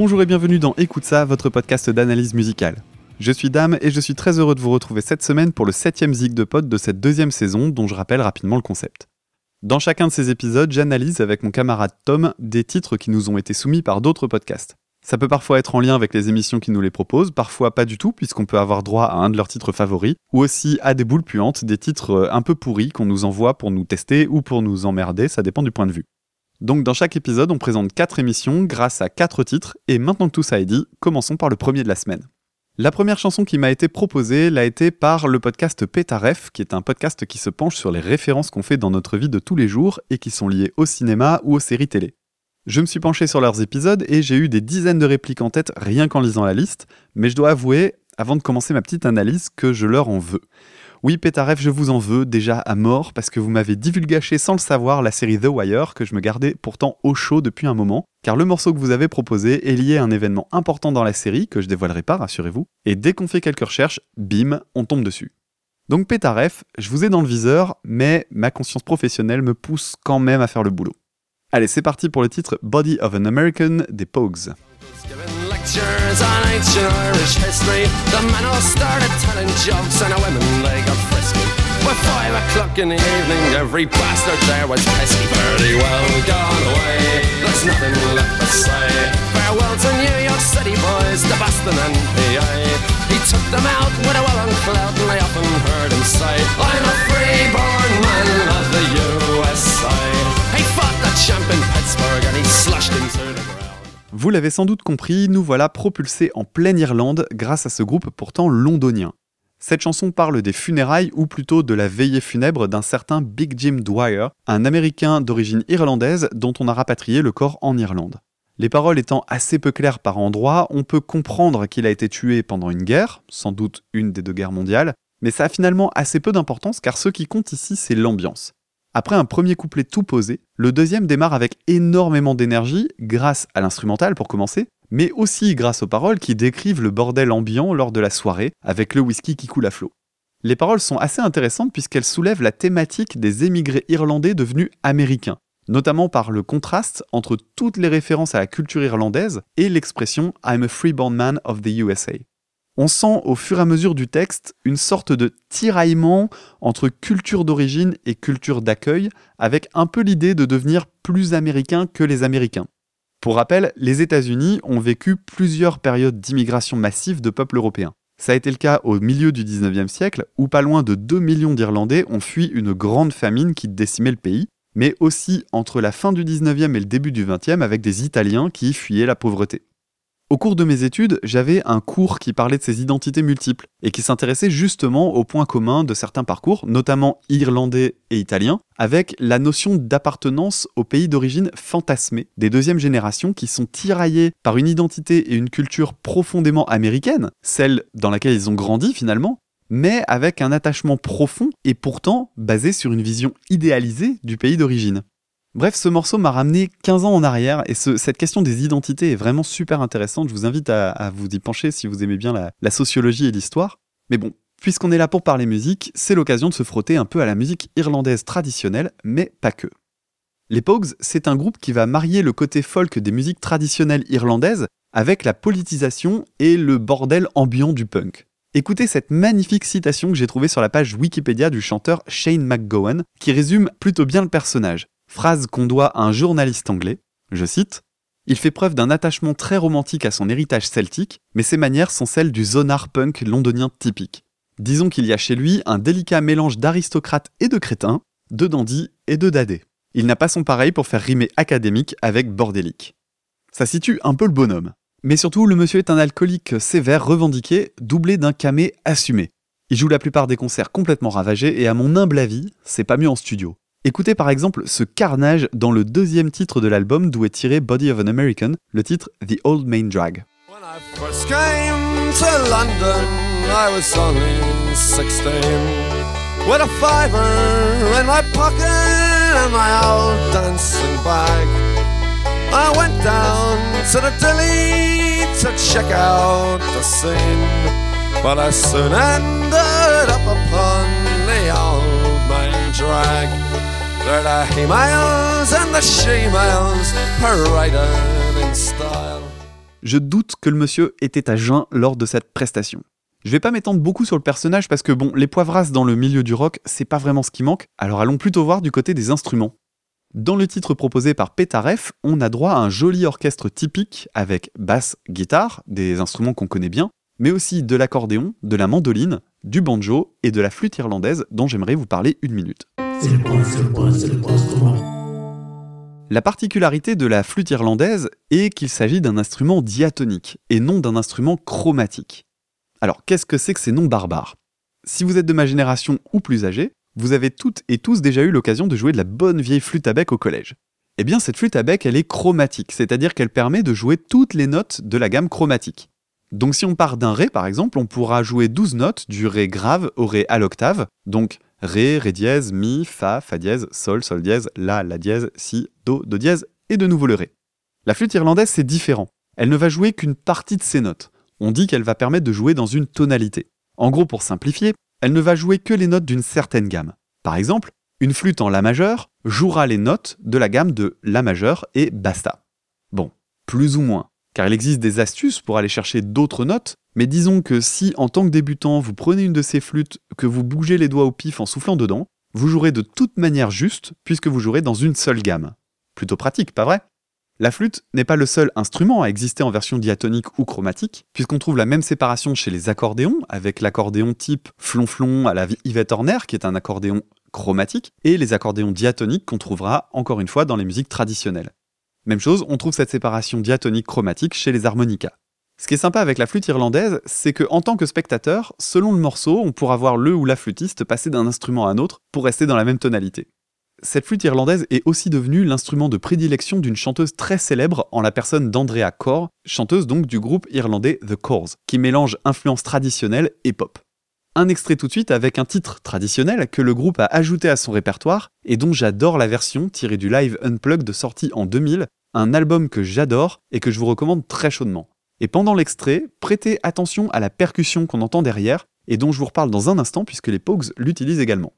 Bonjour et bienvenue dans Écoute ça, votre podcast d'analyse musicale. Je suis Dame et je suis très heureux de vous retrouver cette semaine pour le septième zig de pod de cette deuxième saison dont je rappelle rapidement le concept. Dans chacun de ces épisodes, j'analyse avec mon camarade Tom des titres qui nous ont été soumis par d'autres podcasts. Ça peut parfois être en lien avec les émissions qui nous les proposent, parfois pas du tout, puisqu'on peut avoir droit à un de leurs titres favoris, ou aussi à des boules puantes, des titres euh, un peu pourris qu'on nous envoie pour nous tester ou pour nous emmerder, ça dépend du point de vue. Donc dans chaque épisode, on présente 4 émissions grâce à 4 titres, et maintenant que tout ça est dit, commençons par le premier de la semaine. La première chanson qui m'a été proposée l'a été par le podcast Pétaref, qui est un podcast qui se penche sur les références qu'on fait dans notre vie de tous les jours et qui sont liées au cinéma ou aux séries télé. Je me suis penché sur leurs épisodes et j'ai eu des dizaines de répliques en tête rien qu'en lisant la liste, mais je dois avouer, avant de commencer ma petite analyse, que je leur en veux. Oui, Pétaref, je vous en veux déjà à mort parce que vous m'avez divulgaché sans le savoir la série The Wire que je me gardais pourtant au chaud depuis un moment, car le morceau que vous avez proposé est lié à un événement important dans la série que je dévoilerai pas, rassurez-vous, et dès qu'on fait quelques recherches, bim, on tombe dessus. Donc Pétaref, je vous ai dans le viseur, mais ma conscience professionnelle me pousse quand même à faire le boulot. Allez, c'est parti pour le titre Body of an American des Pogues. Very well gone away, there's nothing left to say. Farewell to New York City boys, to Boston and. He took them out with a well and I often heard him say, I'm a free-born man of the USA. He fought the champ in Pittsburgh and he. Vous l'avez sans doute compris, nous voilà propulsés en pleine Irlande grâce à ce groupe pourtant londonien. Cette chanson parle des funérailles ou plutôt de la veillée funèbre d'un certain Big Jim Dwyer, un Américain d'origine irlandaise dont on a rapatrié le corps en Irlande. Les paroles étant assez peu claires par endroits, on peut comprendre qu'il a été tué pendant une guerre, sans doute une des deux guerres mondiales, mais ça a finalement assez peu d'importance car ce qui compte ici c'est l'ambiance. Après un premier couplet tout posé, le deuxième démarre avec énormément d'énergie, grâce à l'instrumental pour commencer, mais aussi grâce aux paroles qui décrivent le bordel ambiant lors de la soirée, avec le whisky qui coule à flot. Les paroles sont assez intéressantes puisqu'elles soulèvent la thématique des émigrés irlandais devenus américains, notamment par le contraste entre toutes les références à la culture irlandaise et l'expression I'm a freeborn man of the USA. On sent au fur et à mesure du texte une sorte de tiraillement entre culture d'origine et culture d'accueil, avec un peu l'idée de devenir plus américain que les Américains. Pour rappel, les États-Unis ont vécu plusieurs périodes d'immigration massive de peuples européens. Ça a été le cas au milieu du 19e siècle, où pas loin de 2 millions d'Irlandais ont fui une grande famine qui décimait le pays, mais aussi entre la fin du 19e et le début du 20e avec des Italiens qui fuyaient la pauvreté. Au cours de mes études, j'avais un cours qui parlait de ces identités multiples et qui s'intéressait justement aux points communs de certains parcours, notamment irlandais et italiens, avec la notion d'appartenance au pays d'origine fantasmé des deuxièmes générations qui sont tiraillés par une identité et une culture profondément américaine, celle dans laquelle ils ont grandi finalement, mais avec un attachement profond et pourtant basé sur une vision idéalisée du pays d'origine. Bref, ce morceau m'a ramené 15 ans en arrière et ce- cette question des identités est vraiment super intéressante. Je vous invite à, à vous y pencher si vous aimez bien la, la sociologie et l'histoire. Mais bon, puisqu'on est là pour parler musique, c'est l'occasion de se frotter un peu à la musique irlandaise traditionnelle, mais pas que. Les Pogues, c'est un groupe qui va marier le côté folk des musiques traditionnelles irlandaises avec la politisation et le bordel ambiant du punk. Écoutez cette magnifique citation que j'ai trouvée sur la page Wikipédia du chanteur Shane McGowan, qui résume plutôt bien le personnage. Phrase qu'on doit à un journaliste anglais, je cite Il fait preuve d'un attachement très romantique à son héritage celtique, mais ses manières sont celles du zonar punk londonien typique. Disons qu'il y a chez lui un délicat mélange d'aristocrate et de crétin, de dandy et de dadé. Il n'a pas son pareil pour faire rimer académique avec bordélique. Ça situe un peu le bonhomme. Mais surtout, le monsieur est un alcoolique sévère revendiqué, doublé d'un camé assumé. Il joue la plupart des concerts complètement ravagés et à mon humble avis, c'est pas mieux en studio. Écoutez par exemple ce carnage dans le deuxième titre de l'album d'où est tiré Body of an American, le titre The Old Main Drag. When I first came to London, I was only 16. With a fiver in my pocket and my old dancing bag. I went down to the dilly to check out the scene. But I soon ended up upon the old main drag. Je doute que le monsieur était à jeun lors de cette prestation. Je vais pas m'étendre beaucoup sur le personnage parce que bon, les poivrasses dans le milieu du rock, c'est pas vraiment ce qui manque, alors allons plutôt voir du côté des instruments. Dans le titre proposé par Petaref, on a droit à un joli orchestre typique avec basse, guitare, des instruments qu'on connaît bien, mais aussi de l'accordéon, de la mandoline, du banjo et de la flûte irlandaise dont j'aimerais vous parler une minute. La particularité de la flûte irlandaise est qu'il s'agit d'un instrument diatonique et non d'un instrument chromatique. Alors qu'est-ce que c'est que ces noms barbares? Si vous êtes de ma génération ou plus âgé, vous avez toutes et tous déjà eu l'occasion de jouer de la bonne vieille flûte à bec au collège. Eh bien cette flûte à bec elle est chromatique, c'est-à-dire qu'elle permet de jouer toutes les notes de la gamme chromatique. Donc si on part d'un Ré par exemple, on pourra jouer 12 notes du Ré grave au Ré à l'octave, donc Ré, Ré dièse, Mi, Fa, Fa dièse, Sol, Sol dièse, La, La dièse, Si, Do, Do dièse, et de nouveau le Ré. La flûte irlandaise, c'est différent. Elle ne va jouer qu'une partie de ces notes. On dit qu'elle va permettre de jouer dans une tonalité. En gros, pour simplifier, elle ne va jouer que les notes d'une certaine gamme. Par exemple, une flûte en La majeur jouera les notes de la gamme de La majeur et basta. Bon, plus ou moins, car il existe des astuces pour aller chercher d'autres notes mais disons que si, en tant que débutant, vous prenez une de ces flûtes, que vous bougez les doigts au pif en soufflant dedans, vous jouerez de toute manière juste, puisque vous jouerez dans une seule gamme. Plutôt pratique, pas vrai? La flûte n'est pas le seul instrument à exister en version diatonique ou chromatique, puisqu'on trouve la même séparation chez les accordéons, avec l'accordéon type flonflon à la Yvette Horner, qui est un accordéon chromatique, et les accordéons diatoniques qu'on trouvera encore une fois dans les musiques traditionnelles. Même chose, on trouve cette séparation diatonique chromatique chez les harmonicas. Ce qui est sympa avec la flûte irlandaise, c'est que en tant que spectateur, selon le morceau, on pourra voir le ou la flûtiste passer d'un instrument à un autre pour rester dans la même tonalité. Cette flûte irlandaise est aussi devenue l'instrument de prédilection d'une chanteuse très célèbre en la personne d'Andrea Corr, chanteuse donc du groupe irlandais The Corrs, qui mélange influence traditionnelle et pop. Un extrait tout de suite avec un titre traditionnel que le groupe a ajouté à son répertoire et dont j'adore la version tirée du live Unplugged de sortie en 2000, un album que j'adore et que je vous recommande très chaudement. Et pendant l'extrait, prêtez attention à la percussion qu'on entend derrière, et dont je vous reparle dans un instant puisque les Pogues l'utilisent également.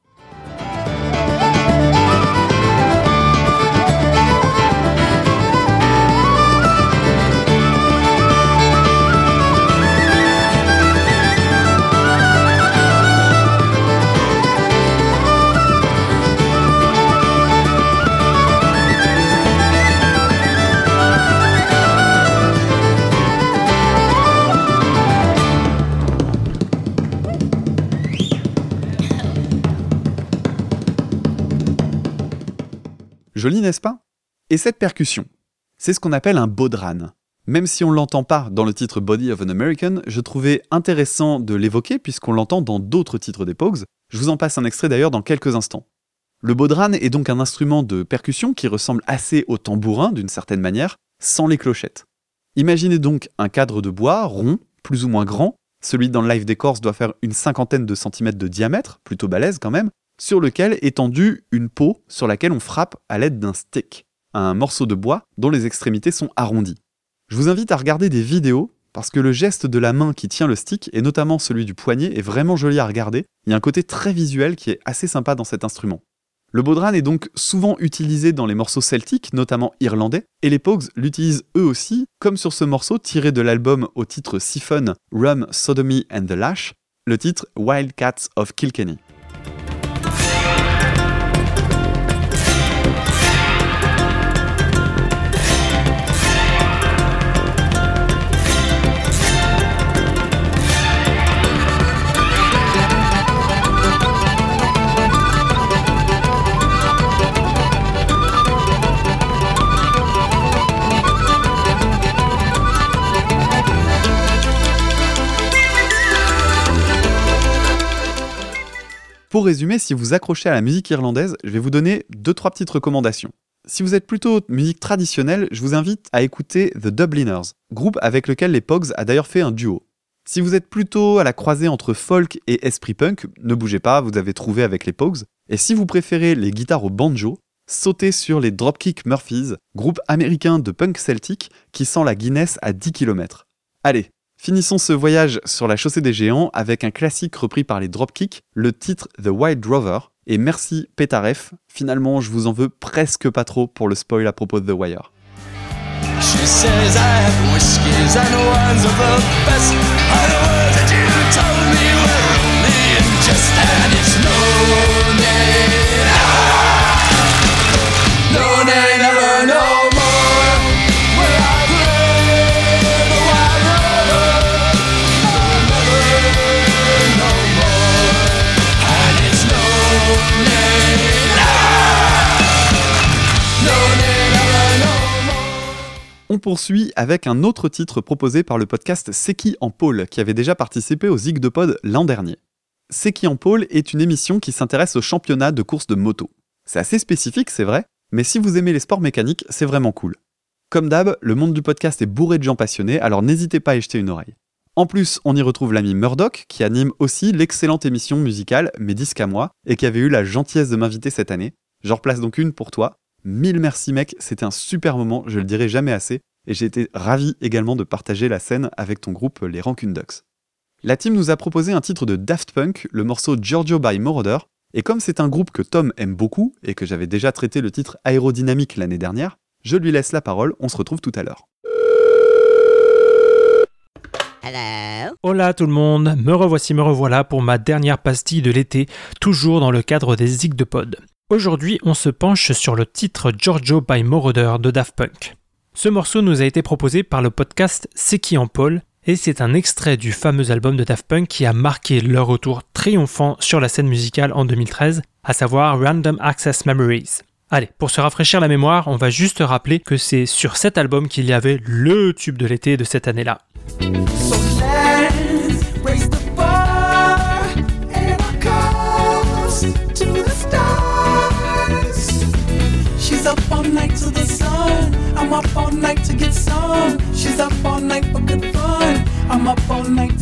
Joli, n'est-ce pas? Et cette percussion, c'est ce qu'on appelle un bodran. Même si on ne l'entend pas dans le titre Body of an American, je trouvais intéressant de l'évoquer puisqu'on l'entend dans d'autres titres des Pogues. Je vous en passe un extrait d'ailleurs dans quelques instants. Le bodran est donc un instrument de percussion qui ressemble assez au tambourin d'une certaine manière, sans les clochettes. Imaginez donc un cadre de bois rond, plus ou moins grand, celui dans le live d'écorce doit faire une cinquantaine de centimètres de diamètre, plutôt balèze quand même, sur lequel est tendue une peau sur laquelle on frappe à l'aide d'un stick, un morceau de bois dont les extrémités sont arrondies. Je vous invite à regarder des vidéos parce que le geste de la main qui tient le stick, et notamment celui du poignet, est vraiment joli à regarder. Il y a un côté très visuel qui est assez sympa dans cet instrument. Le bodran est donc souvent utilisé dans les morceaux celtiques, notamment irlandais, et les Pogues l'utilisent eux aussi, comme sur ce morceau tiré de l'album au titre Siphon, Rum, Sodomy and the Lash, le titre Wildcats of Kilkenny. Pour résumer, si vous accrochez à la musique irlandaise, je vais vous donner deux trois petites recommandations. Si vous êtes plutôt musique traditionnelle, je vous invite à écouter The Dubliners, groupe avec lequel les Pogs a d'ailleurs fait un duo. Si vous êtes plutôt à la croisée entre folk et esprit punk, ne bougez pas, vous avez trouvé avec les Pogs. Et si vous préférez les guitares au banjo, sautez sur les Dropkick Murphys, groupe américain de punk celtique qui sent la Guinness à 10 km. Allez, Finissons ce voyage sur la chaussée des géants avec un classique repris par les Dropkick, le titre The White Rover. Et merci Petaref, finalement je vous en veux presque pas trop pour le spoil à propos de The Wire. On poursuit avec un autre titre proposé par le podcast C'est en pôle, qui avait déjà participé au Zig de Pod l'an dernier. C'est en pôle est une émission qui s'intéresse au championnat de course de moto. C'est assez spécifique, c'est vrai, mais si vous aimez les sports mécaniques, c'est vraiment cool. Comme d'hab, le monde du podcast est bourré de gens passionnés, alors n'hésitez pas à y jeter une oreille. En plus, on y retrouve l'ami Murdoch, qui anime aussi l'excellente émission musicale Mes disques à moi, et qui avait eu la gentillesse de m'inviter cette année. J'en replace donc une pour toi. Mille merci mec, c'était un super moment, je le dirai jamais assez, et j'ai été ravi également de partager la scène avec ton groupe Les Rancune Ducks. La team nous a proposé un titre de Daft Punk, le morceau Giorgio by Moroder, et comme c'est un groupe que Tom aime beaucoup, et que j'avais déjà traité le titre aérodynamique l'année dernière, je lui laisse la parole, on se retrouve tout à l'heure. Hello. Hola tout le monde, me revoici, me revoilà pour ma dernière pastille de l'été, toujours dans le cadre des Zig de Pod. Aujourd'hui, on se penche sur le titre Giorgio by Moroder de Daft Punk. Ce morceau nous a été proposé par le podcast C'est qui en Paul, et c'est un extrait du fameux album de Daft Punk qui a marqué leur retour triomphant sur la scène musicale en 2013, à savoir Random Access Memories. Allez, pour se rafraîchir la mémoire, on va juste rappeler que c'est sur cet album qu'il y avait le tube de l'été de cette année-là.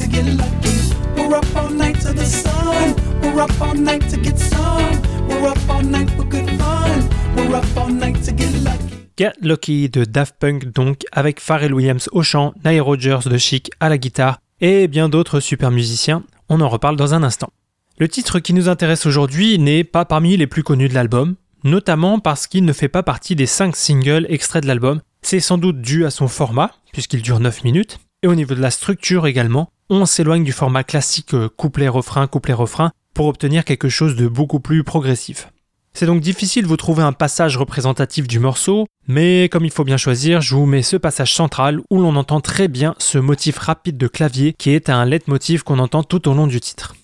Get lucky. The. Get Lucky de Daft Punk donc avec Pharrell Williams au chant, Nile Rodgers de Chic à la guitare et bien d'autres super musiciens, on en reparle dans un instant. Le titre qui nous intéresse aujourd'hui n'est pas parmi les plus connus de l'album, notamment parce qu'il ne fait pas partie des 5 singles extraits de l'album. C'est sans doute dû à son format, puisqu'il dure 9 minutes, et au niveau de la structure également, on s'éloigne du format classique euh, couplet-refrain, couplet-refrain, pour obtenir quelque chose de beaucoup plus progressif. C'est donc difficile de vous trouver un passage représentatif du morceau, mais comme il faut bien choisir, je vous mets ce passage central où l'on entend très bien ce motif rapide de clavier qui est un leitmotiv qu'on entend tout au long du titre.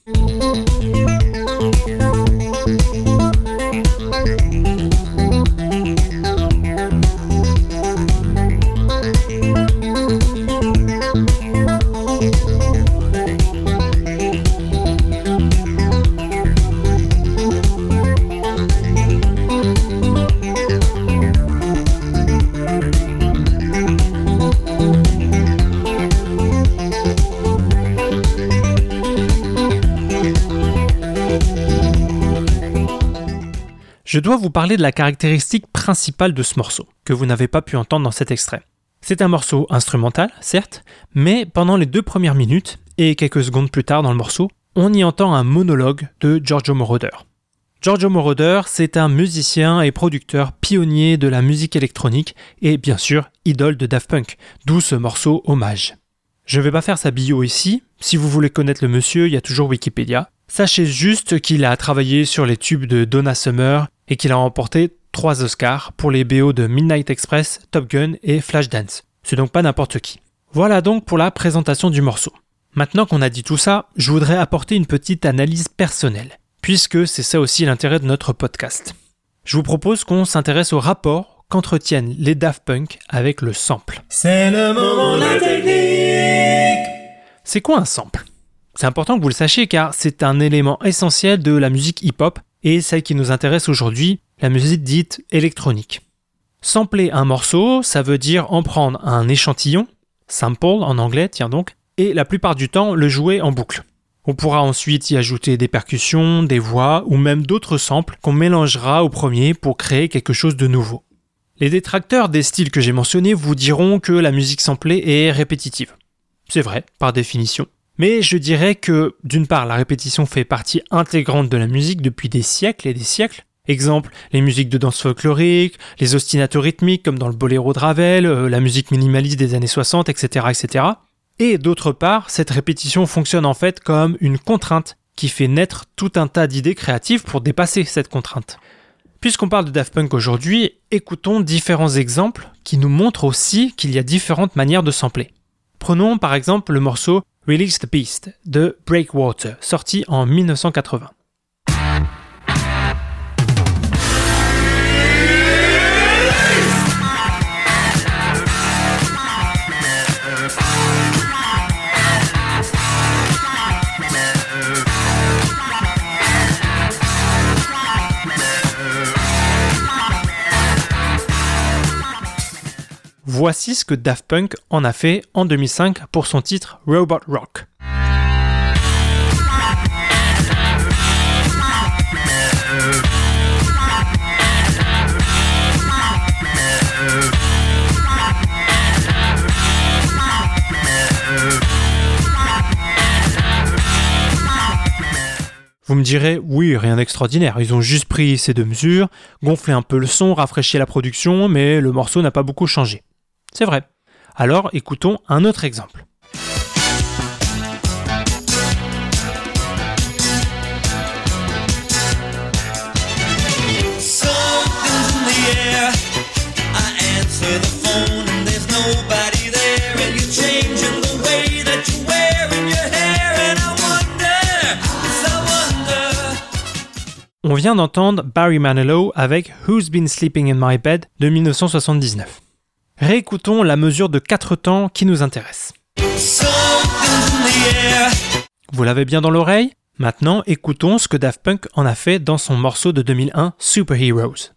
Je dois vous parler de la caractéristique principale de ce morceau, que vous n'avez pas pu entendre dans cet extrait. C'est un morceau instrumental, certes, mais pendant les deux premières minutes, et quelques secondes plus tard dans le morceau, on y entend un monologue de Giorgio Moroder. Giorgio Moroder, c'est un musicien et producteur pionnier de la musique électronique et bien sûr idole de Daft Punk, d'où ce morceau hommage. Je ne vais pas faire sa bio ici, si vous voulez connaître le monsieur, il y a toujours Wikipédia. Sachez juste qu'il a travaillé sur les tubes de Donna Summer et qu'il a remporté 3 Oscars pour les BO de Midnight Express, Top Gun et Flashdance. C'est donc pas n'importe qui. Voilà donc pour la présentation du morceau. Maintenant qu'on a dit tout ça, je voudrais apporter une petite analyse personnelle, puisque c'est ça aussi l'intérêt de notre podcast. Je vous propose qu'on s'intéresse au rapport qu'entretiennent les Daft Punk avec le sample. C'est le moment de la technique. C'est quoi un sample? C'est important que vous le sachiez car c'est un élément essentiel de la musique hip-hop et celle qui nous intéresse aujourd'hui, la musique dite électronique. Sampler un morceau, ça veut dire en prendre un échantillon, sample en anglais, tiens donc, et la plupart du temps le jouer en boucle. On pourra ensuite y ajouter des percussions, des voix ou même d'autres samples qu'on mélangera au premier pour créer quelque chose de nouveau. Les détracteurs des styles que j'ai mentionnés vous diront que la musique samplée est répétitive. C'est vrai, par définition. Mais je dirais que, d'une part, la répétition fait partie intégrante de la musique depuis des siècles et des siècles, Exemple, les musiques de danse folklorique, les ostinatos rythmiques comme dans le boléro de Ravel, euh, la musique minimaliste des années 60, etc., etc. Et d'autre part, cette répétition fonctionne en fait comme une contrainte qui fait naître tout un tas d'idées créatives pour dépasser cette contrainte. Puisqu'on parle de Daft Punk aujourd'hui, écoutons différents exemples qui nous montrent aussi qu'il y a différentes manières de sampler. Prenons par exemple le morceau Release the Beast de Breakwater, sorti en 1980. Voici ce que Daft Punk en a fait en 2005 pour son titre Robot Rock. Vous me direz, oui, rien d'extraordinaire. Ils ont juste pris ces deux mesures, gonflé un peu le son, rafraîchi la production, mais le morceau n'a pas beaucoup changé. C'est vrai. Alors écoutons un autre exemple. On vient d'entendre Barry Manilow avec Who's Been Sleeping in My Bed de 1979. Réécoutons la mesure de 4 temps qui nous intéresse. Vous l'avez bien dans l'oreille? Maintenant, écoutons ce que Daft Punk en a fait dans son morceau de 2001 Superheroes.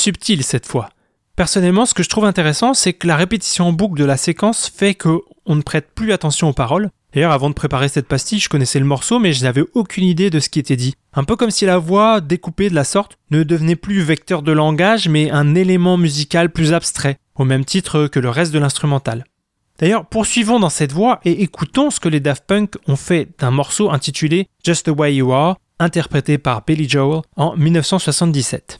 Subtil cette fois. Personnellement, ce que je trouve intéressant, c'est que la répétition en boucle de la séquence fait que on ne prête plus attention aux paroles. D'ailleurs, avant de préparer cette pastille, je connaissais le morceau, mais je n'avais aucune idée de ce qui était dit. Un peu comme si la voix, découpée de la sorte, ne devenait plus vecteur de langage, mais un élément musical plus abstrait, au même titre que le reste de l'instrumental. D'ailleurs, poursuivons dans cette voie et écoutons ce que les Daft Punk ont fait d'un morceau intitulé Just the Way You Are, interprété par Billy Joel en 1977.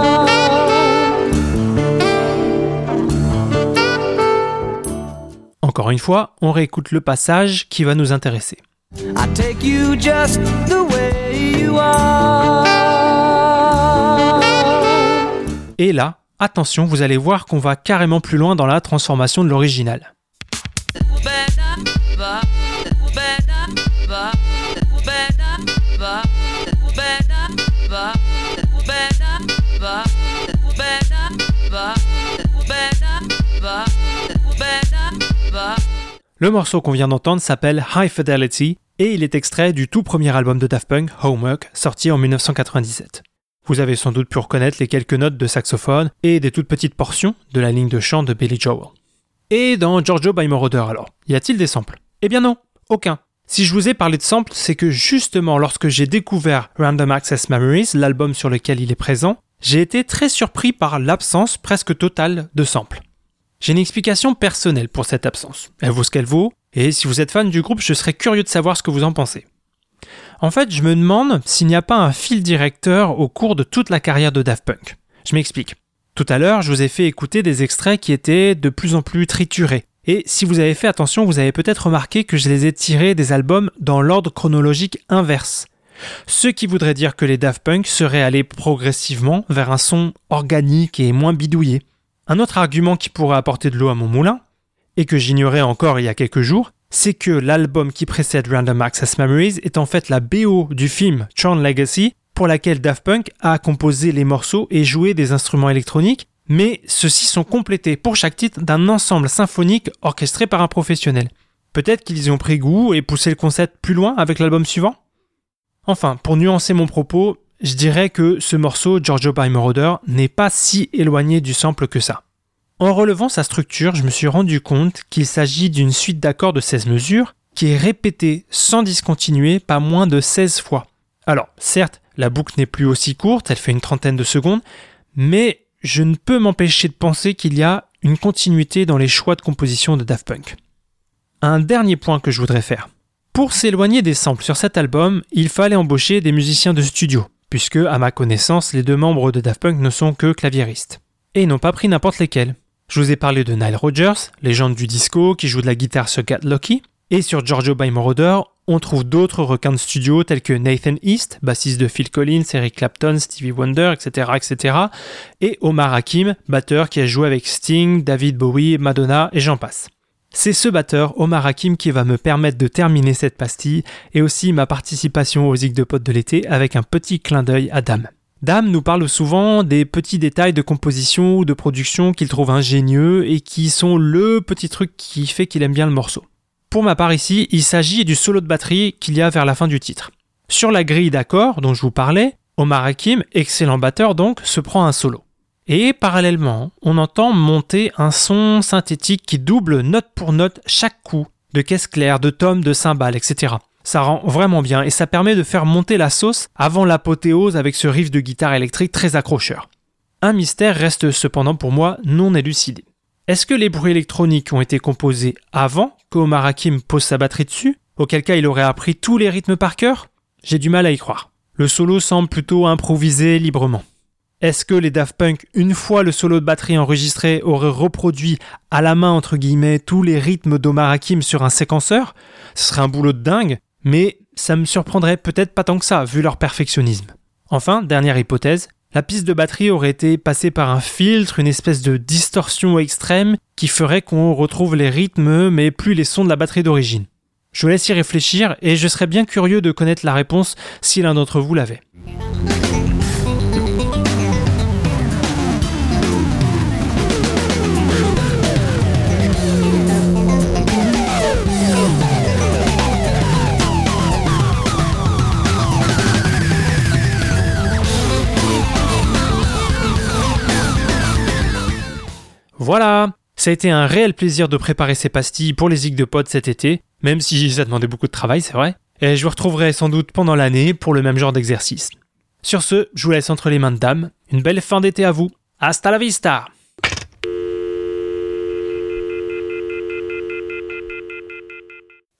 Encore une fois, on réécoute le passage qui va nous intéresser. I take you just the way you are. Et là, attention, vous allez voir qu'on va carrément plus loin dans la transformation de l'original. Le morceau qu'on vient d'entendre s'appelle High Fidelity et il est extrait du tout premier album de Daft Punk, Homework, sorti en 1997. Vous avez sans doute pu reconnaître les quelques notes de saxophone et des toutes petites portions de la ligne de chant de Billy Joel. Et dans Giorgio by Moroder alors, y a-t-il des samples? Eh bien non, aucun. Si je vous ai parlé de samples, c'est que justement lorsque j'ai découvert Random Access Memories, l'album sur lequel il est présent, j'ai été très surpris par l'absence presque totale de samples. J'ai une explication personnelle pour cette absence. Elle vaut ce qu'elle vaut, et si vous êtes fan du groupe, je serais curieux de savoir ce que vous en pensez. En fait, je me demande s'il n'y a pas un fil directeur au cours de toute la carrière de Daft Punk. Je m'explique. Tout à l'heure, je vous ai fait écouter des extraits qui étaient de plus en plus triturés. Et si vous avez fait attention, vous avez peut-être remarqué que je les ai tirés des albums dans l'ordre chronologique inverse. Ce qui voudrait dire que les Daft Punk seraient allés progressivement vers un son organique et moins bidouillé. Un autre argument qui pourrait apporter de l'eau à mon moulin, et que j'ignorais encore il y a quelques jours, c'est que l'album qui précède Random Access Memories est en fait la BO du film Tron Legacy, pour laquelle Daft Punk a composé les morceaux et joué des instruments électroniques, mais ceux-ci sont complétés pour chaque titre d'un ensemble symphonique orchestré par un professionnel. Peut-être qu'ils y ont pris goût et poussé le concept plus loin avec l'album suivant? Enfin, pour nuancer mon propos, je dirais que ce morceau, Giorgio by Moroder, n'est pas si éloigné du sample que ça. En relevant sa structure, je me suis rendu compte qu'il s'agit d'une suite d'accords de 16 mesures qui est répétée sans discontinuer pas moins de 16 fois. Alors, certes, la boucle n'est plus aussi courte, elle fait une trentaine de secondes, mais je ne peux m'empêcher de penser qu'il y a une continuité dans les choix de composition de Daft Punk. Un dernier point que je voudrais faire. Pour s'éloigner des samples sur cet album, il fallait embaucher des musiciens de studio, puisque, à ma connaissance, les deux membres de Daft Punk ne sont que claviéristes. Et ils n'ont pas pris n'importe lesquels. Je vous ai parlé de Nile Rodgers, légende du disco qui joue de la guitare sur Get Lucky, et sur Giorgio by Moroder, on trouve d'autres requins de studio tels que Nathan East, bassiste de Phil Collins, Eric Clapton, Stevie Wonder, etc., etc., et Omar Hakim, batteur qui a joué avec Sting, David Bowie, Madonna et j'en passe. C'est ce batteur, Omar Hakim, qui va me permettre de terminer cette pastille et aussi ma participation aux Zig de potes de l'été avec un petit clin d'œil à Dame. Dame nous parle souvent des petits détails de composition ou de production qu'il trouve ingénieux et qui sont le petit truc qui fait qu'il aime bien le morceau. Pour ma part ici, il s'agit du solo de batterie qu'il y a vers la fin du titre. Sur la grille d'accords dont je vous parlais, Omar Hakim, excellent batteur donc, se prend un solo. Et parallèlement, on entend monter un son synthétique qui double note pour note chaque coup, de caisse claire, de tomes, de cymbales, etc. Ça rend vraiment bien et ça permet de faire monter la sauce avant l'apothéose avec ce riff de guitare électrique très accrocheur. Un mystère reste cependant pour moi non élucidé. Est-ce que les bruits électroniques ont été composés avant qu'Omar Hakim pose sa batterie dessus Auquel cas il aurait appris tous les rythmes par cœur? J'ai du mal à y croire. Le solo semble plutôt improvisé librement. Est-ce que les Daft Punk, une fois le solo de batterie enregistré, auraient reproduit à la main, entre guillemets, tous les rythmes d'Omar Hakim sur un séquenceur? Ce serait un boulot de dingue, mais ça me surprendrait peut-être pas tant que ça, vu leur perfectionnisme. Enfin, dernière hypothèse, la piste de batterie aurait été passée par un filtre, une espèce de distorsion extrême qui ferait qu'on retrouve les rythmes mais plus les sons de la batterie d'origine. Je vous laisse y réfléchir et je serais bien curieux de connaître la réponse si l'un d'entre vous l'avait. Voilà Ça a été un réel plaisir de préparer ces pastilles pour les Zig de Pod cet été, même si ça demandait beaucoup de travail, c'est vrai. Et je vous retrouverai sans doute pendant l'année pour le même genre d'exercice. Sur ce, je vous laisse entre les mains de dame. Une belle fin d'été à vous. Hasta la vista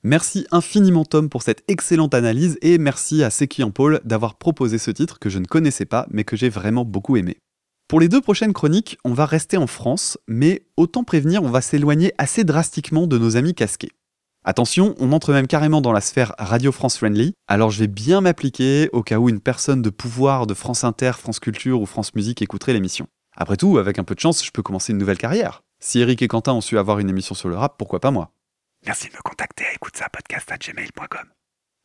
Merci infiniment Tom pour cette excellente analyse et merci à Seki Paul d'avoir proposé ce titre que je ne connaissais pas mais que j'ai vraiment beaucoup aimé. Pour les deux prochaines chroniques, on va rester en France, mais autant prévenir, on va s'éloigner assez drastiquement de nos amis casqués. Attention, on entre même carrément dans la sphère Radio France Friendly, alors je vais bien m'appliquer au cas où une personne de pouvoir de France Inter, France Culture ou France Musique écouterait l'émission. Après tout, avec un peu de chance, je peux commencer une nouvelle carrière. Si Eric et Quentin ont su avoir une émission sur le rap, pourquoi pas moi? Merci de me contacter à écoute ça podcast@gmail.com.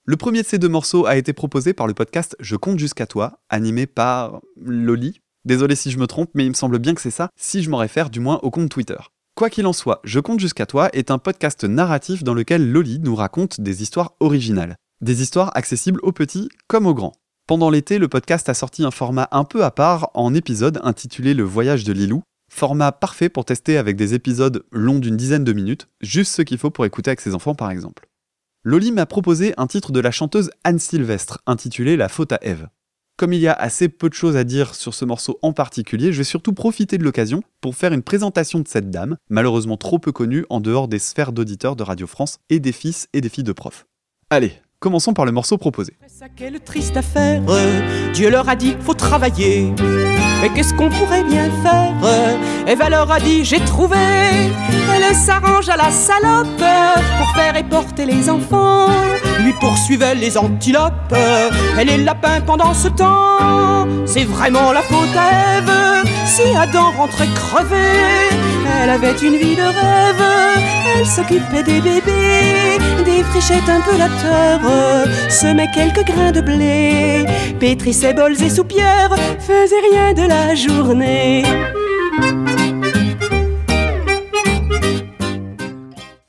Le premier de ces deux morceaux a été proposé par le podcast Je compte jusqu'à toi, animé par Loli. Désolé si je me trompe, mais il me semble bien que c'est ça, si je m'en réfère du moins au compte Twitter. Quoi qu'il en soit, Je compte jusqu'à toi est un podcast narratif dans lequel Loli nous raconte des histoires originales. Des histoires accessibles aux petits comme aux grands. Pendant l'été, le podcast a sorti un format un peu à part en épisode intitulé Le voyage de Lilou. Format parfait pour tester avec des épisodes longs d'une dizaine de minutes, juste ce qu'il faut pour écouter avec ses enfants par exemple. Loli m'a proposé un titre de la chanteuse Anne Sylvestre intitulé La faute à Ève. Comme il y a assez peu de choses à dire sur ce morceau en particulier, je vais surtout profiter de l'occasion pour faire une présentation de cette dame, malheureusement trop peu connue en dehors des sphères d'auditeurs de Radio France et des fils et des filles de profs. Allez, Commençons par le morceau proposé. Quelle triste affaire. Dieu leur a dit, faut travailler. Mais qu'est-ce qu'on pourrait bien faire? Eva leur a dit, j'ai trouvé. Elle s'arrange à la salope faire et porter les enfants. Lui poursuivait les antilopes. Elle est lapin pendant ce temps. C'est vraiment la faute à. Si Adam rentrait crevé, elle avait une vie de rêve. Elle s'occupait des bébés, défrichait un peu la terre, semait quelques grains de blé, pétrissait bols et soupières, faisait rien de la journée.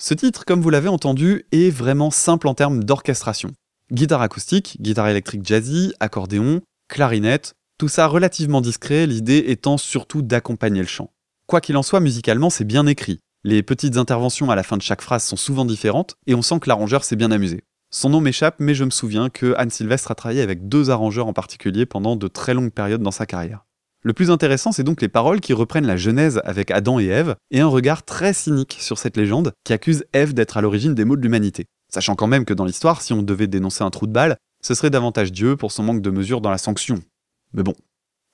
Ce titre, comme vous l'avez entendu, est vraiment simple en termes d'orchestration. Guitare acoustique, guitare électrique jazzy, accordéon, clarinette, tout ça relativement discret, l'idée étant surtout d'accompagner le chant. Quoi qu'il en soit, musicalement, c'est bien écrit. Les petites interventions à la fin de chaque phrase sont souvent différentes, et on sent que l'arrangeur s'est bien amusé. Son nom m'échappe, mais je me souviens que Anne Sylvestre a travaillé avec deux arrangeurs en particulier pendant de très longues périodes dans sa carrière. Le plus intéressant, c'est donc les paroles qui reprennent la Genèse avec Adam et Ève, et un regard très cynique sur cette légende qui accuse Ève d'être à l'origine des maux de l'humanité. Sachant quand même que dans l'histoire, si on devait dénoncer un trou de balle, ce serait davantage Dieu pour son manque de mesure dans la sanction. Mais bon.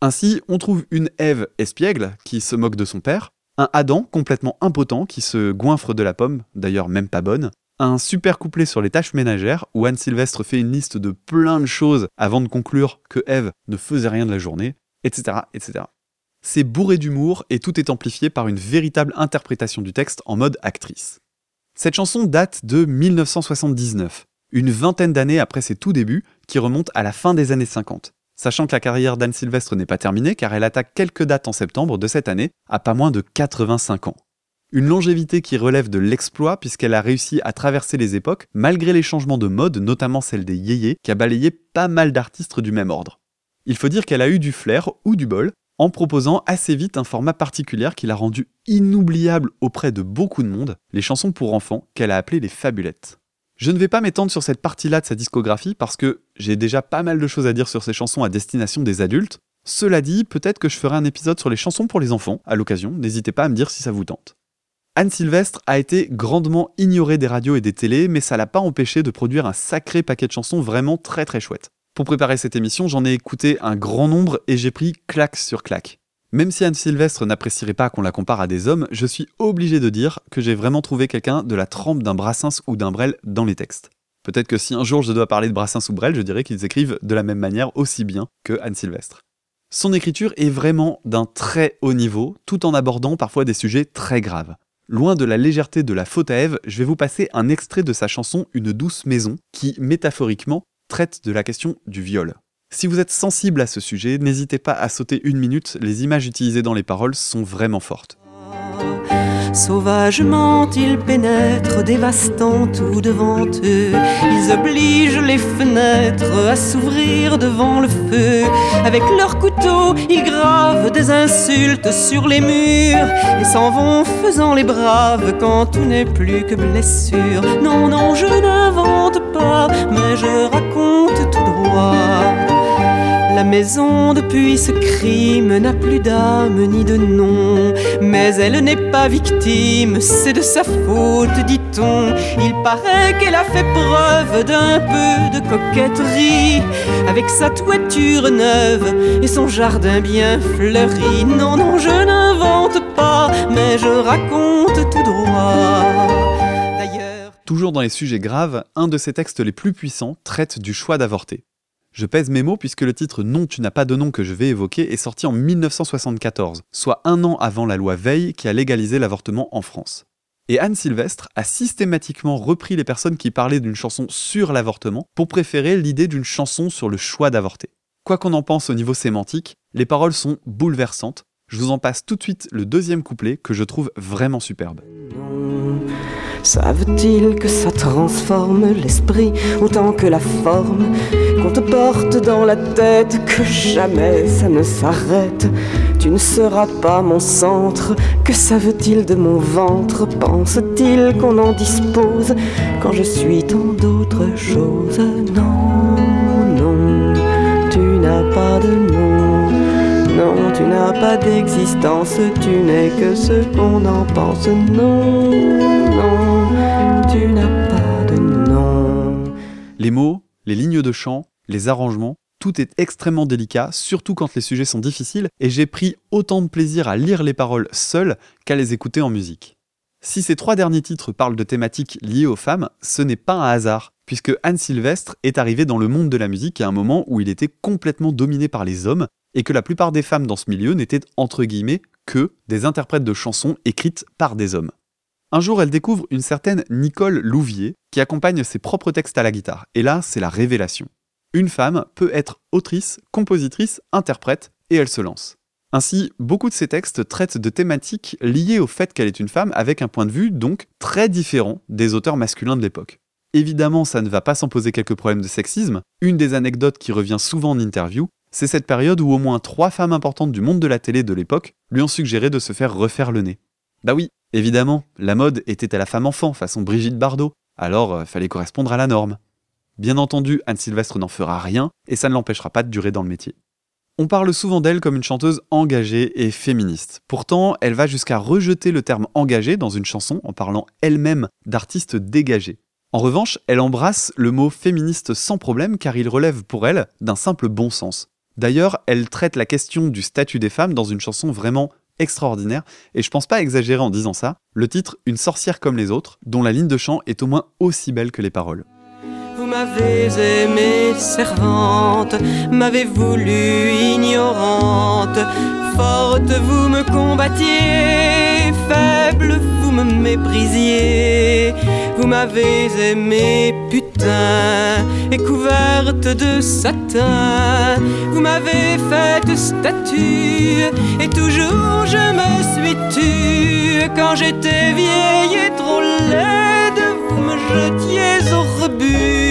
Ainsi, on trouve une Ève espiègle qui se moque de son père, un Adam complètement impotent qui se goinfre de la pomme, d'ailleurs même pas bonne, un super couplet sur les tâches ménagères où Anne Sylvestre fait une liste de plein de choses avant de conclure que Ève ne faisait rien de la journée, etc. C'est bourré d'humour et tout est amplifié par une véritable interprétation du texte en mode actrice. Cette chanson date de 1979, une vingtaine d'années après ses tout débuts, qui remontent à la fin des années 50. Sachant que la carrière d'Anne Sylvestre n'est pas terminée car elle attaque quelques dates en septembre de cette année à pas moins de 85 ans. Une longévité qui relève de l'exploit puisqu'elle a réussi à traverser les époques malgré les changements de mode, notamment celle des yéyés, qui a balayé pas mal d'artistes du même ordre. Il faut dire qu'elle a eu du flair ou du bol en proposant assez vite un format particulier qui l'a rendu inoubliable auprès de beaucoup de monde, les chansons pour enfants qu'elle a appelées les fabulettes. Je ne vais pas m'étendre sur cette partie-là de sa discographie parce que j'ai déjà pas mal de choses à dire sur ces chansons à destination des adultes. Cela dit, peut-être que je ferai un épisode sur les chansons pour les enfants à l'occasion, n'hésitez pas à me dire si ça vous tente. Anne Sylvestre a été grandement ignorée des radios et des télés, mais ça l'a pas empêché de produire un sacré paquet de chansons vraiment très très chouettes. Pour préparer cette émission, j'en ai écouté un grand nombre et j'ai pris claque sur claque. Même si Anne Sylvestre n'apprécierait pas qu'on la compare à des hommes, je suis obligé de dire que j'ai vraiment trouvé quelqu'un de la trempe d'un Brassens ou d'un Brel dans les textes. Peut-être que si un jour je dois parler de Brassens ou Brel, je dirais qu'ils écrivent de la même manière aussi bien que Anne Sylvestre. Son écriture est vraiment d'un très haut niveau, tout en abordant parfois des sujets très graves. Loin de la légèreté de la faute à Ève, je vais vous passer un extrait de sa chanson Une douce maison, qui, métaphoriquement, traite de la question du viol. Si vous êtes sensible à ce sujet, n'hésitez pas à sauter une minute, les images utilisées dans les paroles sont vraiment fortes. Sauvagement ils pénètrent, dévastant tout devant eux. Ils obligent les fenêtres à s'ouvrir devant le feu. Avec leurs couteaux, ils gravent des insultes sur les murs et s'en vont faisant les braves quand tout n'est plus que blessure. Non, non, je n'invente pas, mais je raconte tout droit. La maison depuis ce crime n'a plus d'âme ni de nom, mais elle n'est pas victime, c'est de sa faute, dit-on. Il paraît qu'elle a fait preuve d'un peu de coquetterie, avec sa toiture neuve et son jardin bien fleuri. Non, non, je n'invente pas, mais je raconte tout droit. D'ailleurs, Toujours dans les sujets graves, un de ses textes les plus puissants traite du choix d'avorter. Je pèse mes mots puisque le titre Non, tu n'as pas de nom que je vais évoquer est sorti en 1974, soit un an avant la loi Veil qui a légalisé l'avortement en France. Et Anne Sylvestre a systématiquement repris les personnes qui parlaient d'une chanson sur l'avortement pour préférer l'idée d'une chanson sur le choix d'avorter. Quoi qu'on en pense au niveau sémantique, les paroles sont bouleversantes. Je vous en passe tout de suite le deuxième couplet que je trouve vraiment superbe. Savent-ils que ça transforme l'esprit autant que la forme Qu'on te porte dans la tête, que jamais ça ne s'arrête? Tu ne seras pas mon centre, que savent-ils de mon ventre? Pensent-ils qu'on en dispose quand je suis tant d'autres choses? Non, non, tu n'as pas de nom. Non, tu n'as pas d'existence, tu n'es que ce qu'on en pense. Non, non, Les mots, les lignes de chant, les arrangements, tout est extrêmement délicat, surtout quand les sujets sont difficiles, et j'ai pris autant de plaisir à lire les paroles seul qu'à les écouter en musique. Si ces trois derniers titres parlent de thématiques liées aux femmes, ce n'est pas un hasard, puisque Anne Sylvestre est arrivé dans le monde de la musique à un moment où il était complètement dominé par les hommes, et que la plupart des femmes dans ce milieu n'étaient entre guillemets que des interprètes de chansons écrites par des hommes. Un jour, elle découvre une certaine Nicole Louvier, qui accompagne ses propres textes à la guitare, et là, c'est la révélation. Une femme peut être autrice, compositrice, interprète, et elle se lance. Ainsi, beaucoup de ses textes traitent de thématiques liées au fait qu'elle est une femme avec un point de vue donc très différent des auteurs masculins de l'époque. Évidemment, ça ne va pas sans poser quelques problèmes de sexisme. Une des anecdotes qui revient souvent en interview, c'est cette période où au moins trois femmes importantes du monde de la télé de l'époque lui ont suggéré de se faire refaire le nez. Bah oui, évidemment, la mode était à la femme enfant, façon Brigitte Bardot, alors euh, fallait correspondre à la norme. Bien entendu, Anne Sylvestre n'en fera rien, et ça ne l'empêchera pas de durer dans le métier. On parle souvent d'elle comme une chanteuse engagée et féministe. Pourtant, elle va jusqu'à rejeter le terme engagé dans une chanson en parlant elle-même d'artiste dégagé. En revanche, elle embrasse le mot féministe sans problème car il relève pour elle d'un simple bon sens. D'ailleurs, elle traite la question du statut des femmes dans une chanson vraiment extraordinaire, et je pense pas exagérer en disant ça, le titre Une sorcière comme les autres, dont la ligne de chant est au moins aussi belle que les paroles. M'avez aimé servante, m'avez voulu ignorante. Forte, vous me combattiez, faible, vous me méprisiez. Vous m'avez aimé putain, et couverte de satin. Vous m'avez faite statue, et toujours je me suis tue. Quand j'étais vieille et trop laide, vous me jetiez au rebut.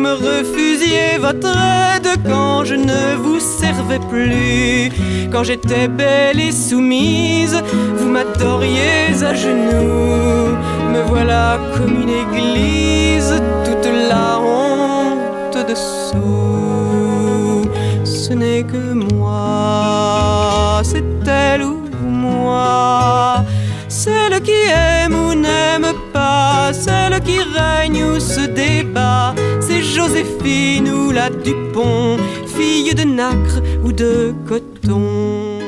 Me refusiez votre aide quand je ne vous servais plus. Quand j'étais belle et soumise, vous m'adoriez à genoux. Me voilà comme une église, toute la honte dessous. Ce n'est que moi, c'est elle ou moi. Celle qui aime ou n'aime pas, celle qui règne ou se débat, Joséphine ou la Dupont, fille de nacre ou de coton.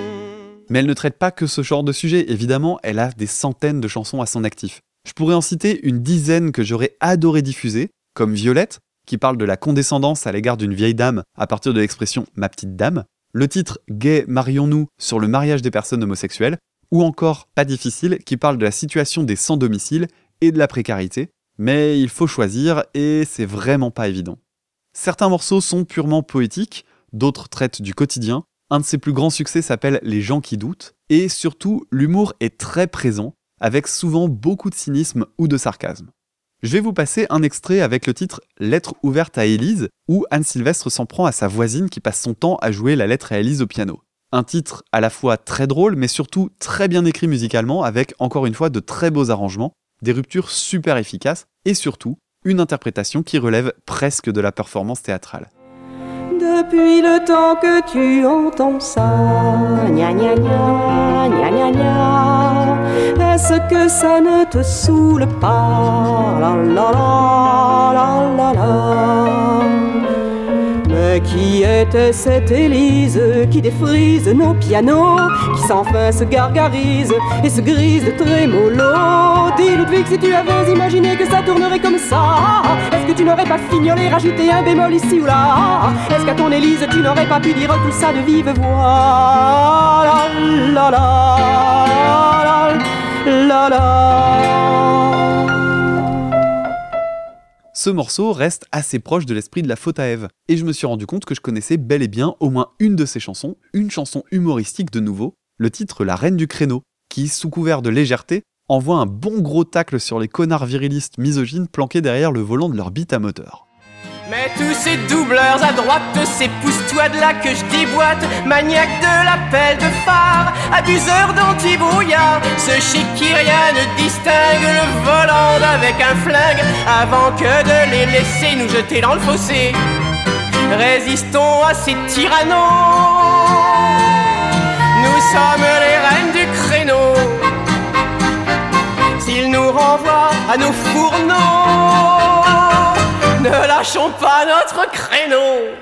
Mais elle ne traite pas que ce genre de sujet, évidemment, elle a des centaines de chansons à son actif. Je pourrais en citer une dizaine que j'aurais adoré diffuser, comme Violette, qui parle de la condescendance à l'égard d'une vieille dame à partir de l'expression ma petite dame, le titre Gay, marions-nous sur le mariage des personnes homosexuelles, ou encore Pas difficile, qui parle de la situation des sans-domicile et de la précarité, mais il faut choisir et c'est vraiment pas évident. Certains morceaux sont purement poétiques, d'autres traitent du quotidien, un de ses plus grands succès s'appelle Les gens qui doutent, et surtout l'humour est très présent, avec souvent beaucoup de cynisme ou de sarcasme. Je vais vous passer un extrait avec le titre Lettre ouverte à Élise, où Anne Sylvestre s'en prend à sa voisine qui passe son temps à jouer la lettre à Élise au piano. Un titre à la fois très drôle, mais surtout très bien écrit musicalement, avec encore une fois de très beaux arrangements, des ruptures super efficaces, et surtout une interprétation qui relève presque de la performance théâtrale. Depuis le temps que tu entends ça, est-ce que ça ne te saoule pas? Qui était cette Élise qui défrise nos pianos, qui sans fin se gargarise et se grise de trémolo. Dis Ludwig si tu avais imaginé que ça tournerait comme ça, est-ce que tu n'aurais pas fignolé, rajouté un bémol ici ou là? Est-ce qu'à ton Élise tu n'aurais pas pu dire tout ça de vive voix? Ce morceau reste assez proche de l'esprit de la faute à Ève, et je me suis rendu compte que je connaissais bel et bien au moins une de ses chansons, une chanson humoristique de nouveau, le titre La Reine du Créneau, qui, sous couvert de légèreté, envoie un bon gros tacle sur les connards virilistes misogynes planqués derrière le volant de leur bite à moteur. Mais tous ces doubleurs à droite, ces pousse-toi de là que je déboîte, maniaque de l'appel de phare, abuseur d'anti-brouillard, ce chic qui rien ne distingue le volant d'avec un flingue, avant que de les laisser nous jeter dans le fossé. Résistons à ces tyrannos, nous sommes les reines du créneau. S'ils nous renvoient à nos fourneaux, Ne lâchons pas notre créneau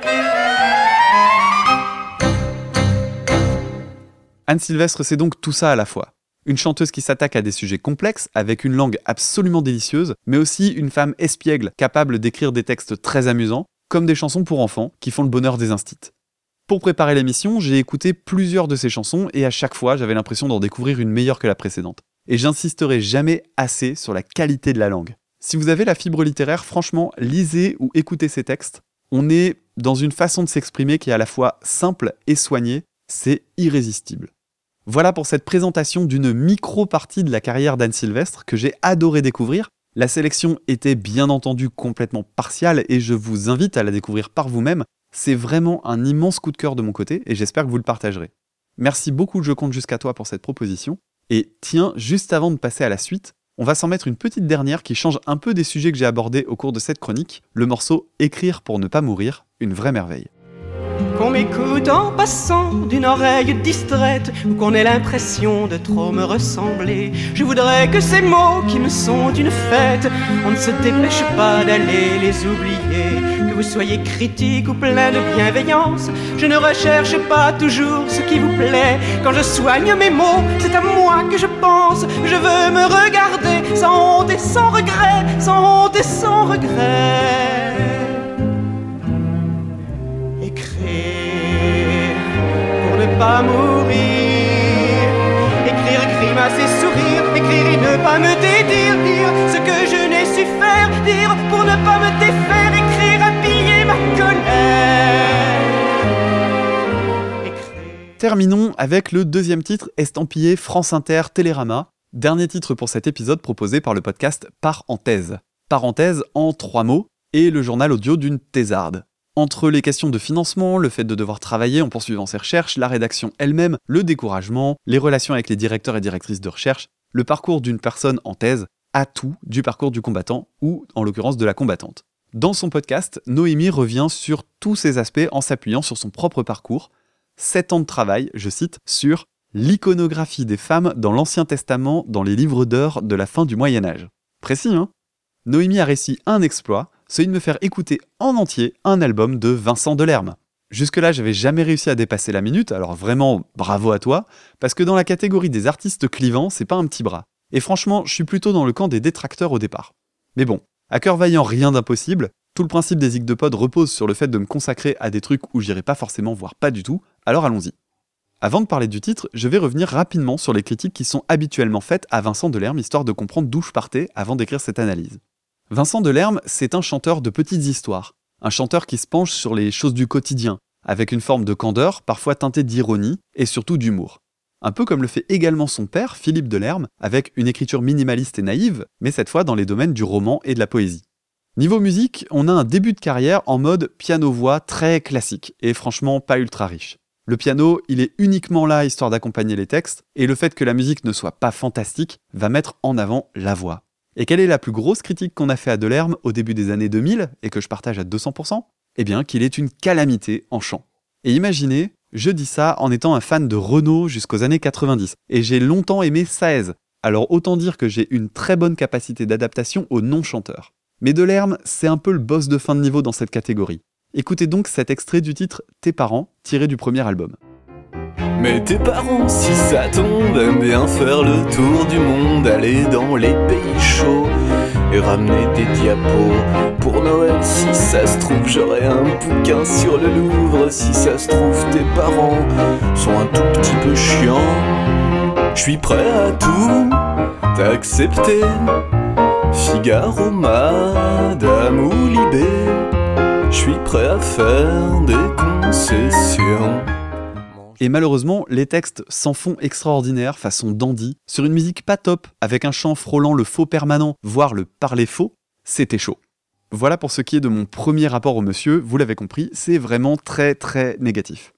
Anne Sylvestre, c'est donc tout ça à la fois. Une chanteuse qui s'attaque à des sujets complexes, avec une langue absolument délicieuse, mais aussi une femme espiègle, capable d'écrire des textes très amusants, comme des chansons pour enfants, qui font le bonheur des instits. Pour préparer l'émission, j'ai écouté plusieurs de ces chansons, et à chaque fois, j'avais l'impression d'en découvrir une meilleure que la précédente. Et j'insisterai jamais assez sur la qualité de la langue. Si vous avez la fibre littéraire, franchement, lisez ou écoutez ces textes. On est dans une façon de s'exprimer qui est à la fois simple et soignée, c'est irrésistible. Voilà pour cette présentation d'une micro-partie de la carrière d'Anne Sylvestre que j'ai adoré découvrir. La sélection était bien entendu complètement partiale et je vous invite à la découvrir par vous-même. C'est vraiment un immense coup de cœur de mon côté et j'espère que vous le partagerez. Merci beaucoup, je compte jusqu'à toi pour cette proposition. Et tiens, juste avant de passer à la suite, on va s'en mettre une petite dernière qui change un peu des sujets que j'ai abordés au cours de cette chronique, le morceau Écrire pour ne pas mourir, une vraie merveille. Qu'on m'écoute en passant d'une oreille distraite ou qu'on ait l'impression de trop me ressembler. Je voudrais que ces mots qui me sont une fête, on ne se dépêche pas d'aller les oublier. Que vous soyez critique ou plein de bienveillance, je ne recherche pas toujours ce qui vous plaît. Quand je soigne mes mots, c'est à moi que je pense. Je veux me regarder sans honte et sans regret, sans honte et sans regret. Écrire pour ne pas mourir. Écrire, grimacer, sourire. Écrire et ne pas me dédire. Dire ce que je n'ai su faire. Dire pour ne pas me défaire. Écrire, habiller ma colère. Terminons avec le deuxième titre estampillé France Inter Télérama, dernier titre pour cet épisode proposé par le podcast Parenthèse. Parenthèse en trois mots et le journal audio d'une thésarde. Entre les questions de financement, le fait de devoir travailler en poursuivant ses recherches, la rédaction elle-même, le découragement, les relations avec les directeurs et directrices de recherche, le parcours d'une personne en thèse a tout du parcours du combattant, ou en l'occurrence de la combattante. Dans son podcast, Noémie revient sur tous ces aspects en s'appuyant sur son propre parcours. 7 ans de travail, je cite, sur l'iconographie des femmes dans l'Ancien Testament dans les livres d'heures de la fin du Moyen Âge. Précis, hein? Noémie a réussi un exploit, celui de me faire écouter en entier un album de Vincent Delerme. Jusque-là, j'avais jamais réussi à dépasser la minute, alors vraiment bravo à toi, parce que dans la catégorie des artistes clivants, c'est pas un petit bras. Et franchement, je suis plutôt dans le camp des détracteurs au départ. Mais bon, à cœur vaillant, rien d'impossible, tout le principe des de Pod repose sur le fait de me consacrer à des trucs où j'irai pas forcément, voire pas du tout, alors allons-y. Avant de parler du titre, je vais revenir rapidement sur les critiques qui sont habituellement faites à Vincent Delerme, histoire de comprendre d'où je partais avant d'écrire cette analyse. Vincent Delerme, c'est un chanteur de petites histoires, un chanteur qui se penche sur les choses du quotidien, avec une forme de candeur, parfois teintée d'ironie et surtout d'humour. Un peu comme le fait également son père, Philippe Delerme, avec une écriture minimaliste et naïve, mais cette fois dans les domaines du roman et de la poésie. Niveau musique, on a un début de carrière en mode piano-voix très classique, et franchement pas ultra riche. Le piano, il est uniquement là histoire d'accompagner les textes, et le fait que la musique ne soit pas fantastique va mettre en avant la voix. Et quelle est la plus grosse critique qu'on a fait à Delerme au début des années 2000, et que je partage à 200% Eh bien qu'il est une calamité en chant. Et imaginez, je dis ça en étant un fan de Renault jusqu'aux années 90, et j'ai longtemps aimé Saez, alors autant dire que j'ai une très bonne capacité d'adaptation aux non-chanteurs. Mais Delerme, c'est un peu le boss de fin de niveau dans cette catégorie. Écoutez donc cet extrait du titre Tes parents, tiré du premier album. Mais tes parents, si ça tombe, aiment bien faire le tour du monde, aller dans les pays chauds et ramener des diapos. Pour Noël, si ça se trouve, j'aurai un bouquin sur le Louvre. Si ça se trouve, tes parents sont un tout petit peu chiants. Je suis prêt à tout t'accepter. Figaro, Madame ou Libé, je suis prêt à faire des concessions. Et malheureusement, les textes s'en font extraordinaires façon dandy, sur une musique pas top, avec un chant frôlant le faux permanent, voire le parler faux, c'était chaud. Voilà pour ce qui est de mon premier rapport au monsieur, vous l'avez compris, c'est vraiment très très négatif.